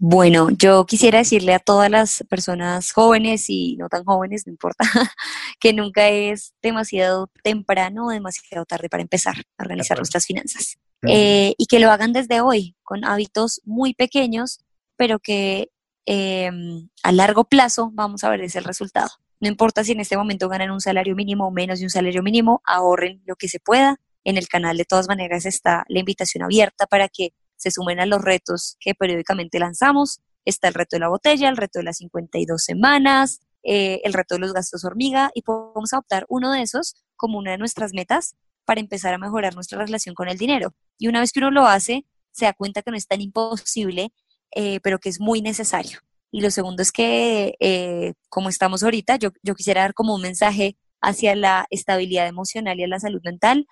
Bueno, yo quisiera decirle a todas las personas jóvenes y no tan jóvenes, no importa, que nunca es demasiado temprano o demasiado tarde para empezar a organizar nuestras finanzas. Eh, y que lo hagan desde hoy, con hábitos muy pequeños, pero que em, a largo plazo vamos a ver ese resultado. No importa si en este momento ganan un salario mínimo o menos de un salario mínimo, ahorren lo que se pueda. En el canal de todas maneras está la invitación abierta para que se sumen a los retos que periódicamente lanzamos. Está el reto de la botella, el reto de las 52 semanas, eh, el reto de los gastos hormiga y podemos adoptar uno de esos como una de nuestras metas para empezar a mejorar nuestra relación con el dinero. Y una vez que uno lo hace, se da cuenta que no es tan imposible, eh, pero que es muy necesario. Y lo segundo es que, eh, como estamos ahorita, yo, yo, quisiera dar como un mensaje hacia la estabilidad emocional y a la salud mental.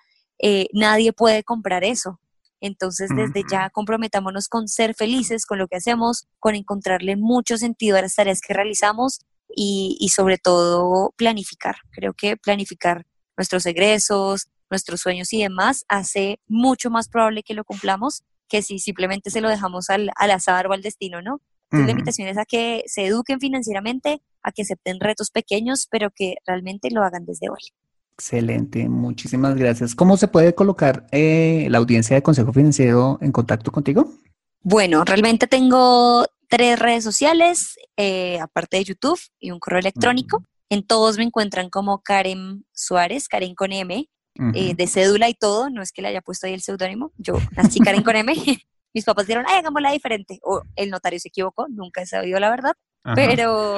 nadie puede comprar eso. Entonces, desde ya comprometámonos con ser felices con lo que hacemos, con encontrarle mucho sentido a las tareas que realizamos y, sobre todo planificar. Creo que planificar nuestros egresos, nuestros sueños y demás hace mucho más probable que lo cumplamos que si simplemente se lo dejamos al, azar o al destino, ¿no? Entonces, la invitación es a que se eduquen financieramente, a que acepten retos pequeños, pero que realmente lo hagan desde hoy. Excelente, muchísimas gracias. ¿Cómo se puede colocar eh, la audiencia de Consejo Financiero en contacto contigo? Bueno, realmente tengo tres redes sociales, eh, aparte de YouTube y un correo electrónico. En todos me encuentran como Karen Suárez, Karen con M, eh, de cédula y todo. No es que le haya puesto ahí el seudónimo. Yo nací Karen con M. Mis papás dijeron, ay, hagámosla diferente. O el notario se equivocó, nunca he sabido la verdad. Pero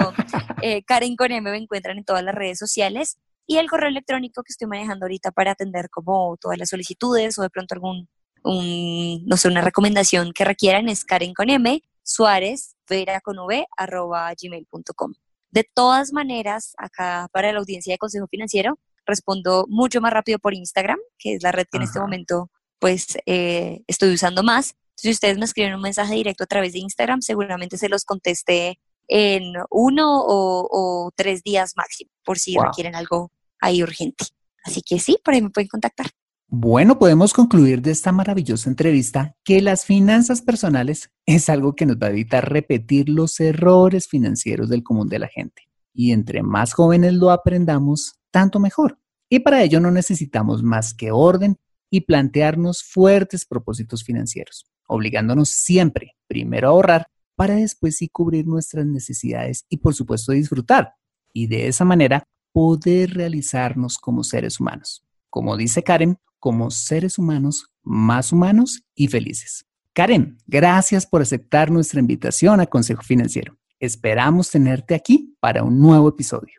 Karen con M me encuentran en todas las redes sociales y el correo electrónico que estoy manejando ahorita para atender como todas las solicitudes o de pronto algún, un, no sé, una recomendación que requieran es Karen con M, Suárez, Vera con V, arroba gmail.com. De todas maneras, acá para la audiencia de Consejo Financiero, respondo mucho más rápido por Instagram, que es la red que en este momento pues eh, estoy usando más. Si ustedes me escriben un mensaje directo a través de Instagram, seguramente se los conteste en uno o, tres días máximo, por si requieren algo ahí urgente. Así que sí, por ahí me pueden contactar. Bueno, podemos concluir de esta maravillosa entrevista que las finanzas personales es algo que nos va a evitar repetir los errores financieros del común de la gente. Y entre más jóvenes lo aprendamos, tanto mejor. Y para ello no necesitamos más que orden y plantearnos fuertes propósitos financieros, obligándonos siempre primero a ahorrar para después sí cubrir nuestras necesidades y por supuesto disfrutar. Y de esa manera poder realizarnos como seres humanos. Como dice Karen, como seres humanos más humanos y felices. Karen, gracias por aceptar nuestra invitación a Consejo Financiero. Esperamos tenerte aquí para un nuevo episodio.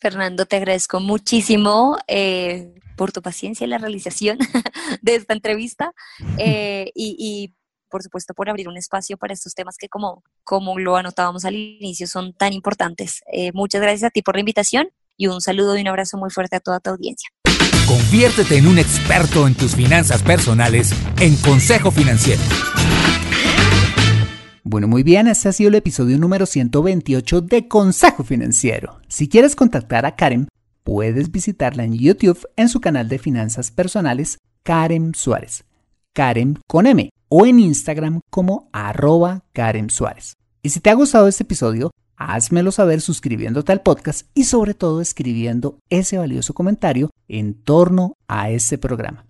Fernando, te agradezco muchísimo eh, por tu paciencia en la realización de esta entrevista eh, y, por supuesto, por abrir un espacio para estos temas que, como, como lo anotábamos al inicio, son tan importantes. Eh, muchas gracias a ti por la invitación y un saludo y un abrazo muy fuerte a toda tu audiencia. Conviértete en un experto en tus finanzas personales en Consejo Financiero. Bueno, muy bien, este ha sido el episodio número 128 de Consejo Financiero. Si quieres contactar a Karen, puedes visitarla en YouTube en su canal de finanzas personales, Karen Suárez, Karen con M, o en Instagram como arroba Karen Suárez. Y si te ha gustado este episodio, Házmelo saber suscribiéndote al podcast y sobre todo escribiendo ese valioso comentario en torno a este programa.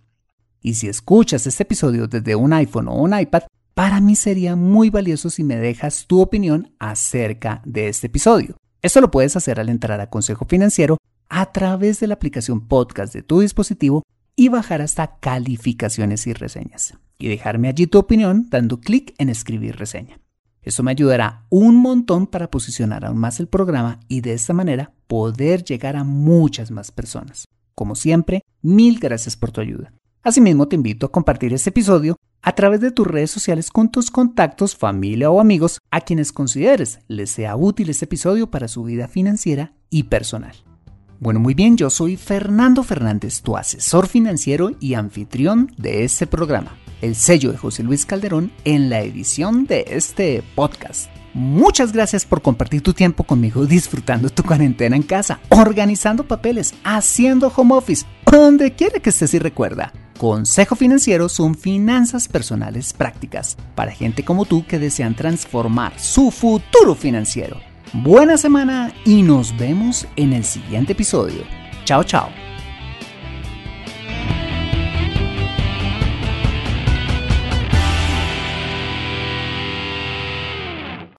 Y si escuchas este episodio desde un iPhone o un iPad, para mí sería muy valioso si me dejas tu opinión acerca de este episodio. Esto lo puedes hacer al entrar a Consejo Financiero a través de la aplicación podcast de tu dispositivo y bajar hasta calificaciones y reseñas. Y dejarme allí tu opinión dando clic en escribir reseña. Esto me ayudará un montón para posicionar aún más el programa y de esta manera poder llegar a muchas más personas. Como siempre, mil gracias por tu ayuda. Asimismo, te invito a compartir este episodio a través de tus redes sociales con tus contactos, familia o amigos a quienes consideres les sea útil este episodio para su vida financiera y personal. Bueno, muy bien, yo soy Fernando Fernández, tu asesor financiero y anfitrión de este programa el sello de José Luis Calderón en la edición de este podcast. Muchas gracias por compartir tu tiempo conmigo disfrutando tu cuarentena en casa, organizando papeles, haciendo home office, donde quiera que estés y recuerda. Consejo Financiero son finanzas personales prácticas para gente como tú que desean transformar su futuro financiero. Buena semana y nos vemos en el siguiente episodio. Chao, chao.